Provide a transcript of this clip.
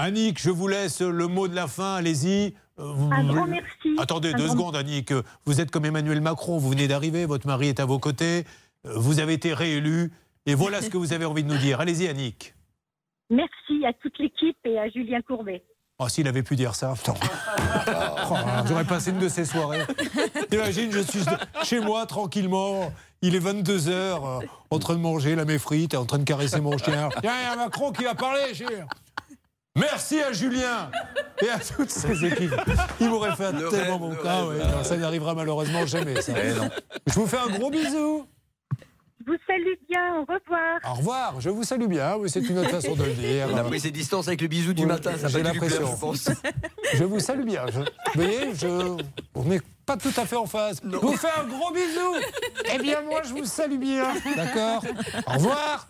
Annick, je vous laisse le mot de la fin, allez-y. Euh, un grand merci. Attendez deux secondes, Annick. Vous êtes comme Emmanuel Macron, vous venez d'arriver, votre mari est à vos côtés, euh, vous avez été réélu, et voilà ce que vous avez envie de nous dire. Allez-y, Annick. Merci à toute l'équipe et à Julien Courbet. Oh, s'il avait pu dire ça, oh, j'aurais passé une de ces soirées. Imagine, je suis chez moi tranquillement, il est 22h, euh, en train de manger la méfrite, en train de caresser mon chien. Il y a Macron qui va parler, chien. Merci à Julien et à toutes ses équipes. Il m'aurait fait un tellement bon cas. ça n'arrivera malheureusement jamais. Eh je vous fais un gros bisou. Je vous salue bien, au revoir. Au revoir, je vous salue bien, oui, c'est une autre façon de le dire. On a pris ses distances avec le bisou du matin, ça J'ai l'impression. Je vous salue bien. vous voyez, je... on n'est pas tout à fait en face. Je vous fais un gros bisou. Eh bien, moi, je vous salue bien. D'accord Au revoir.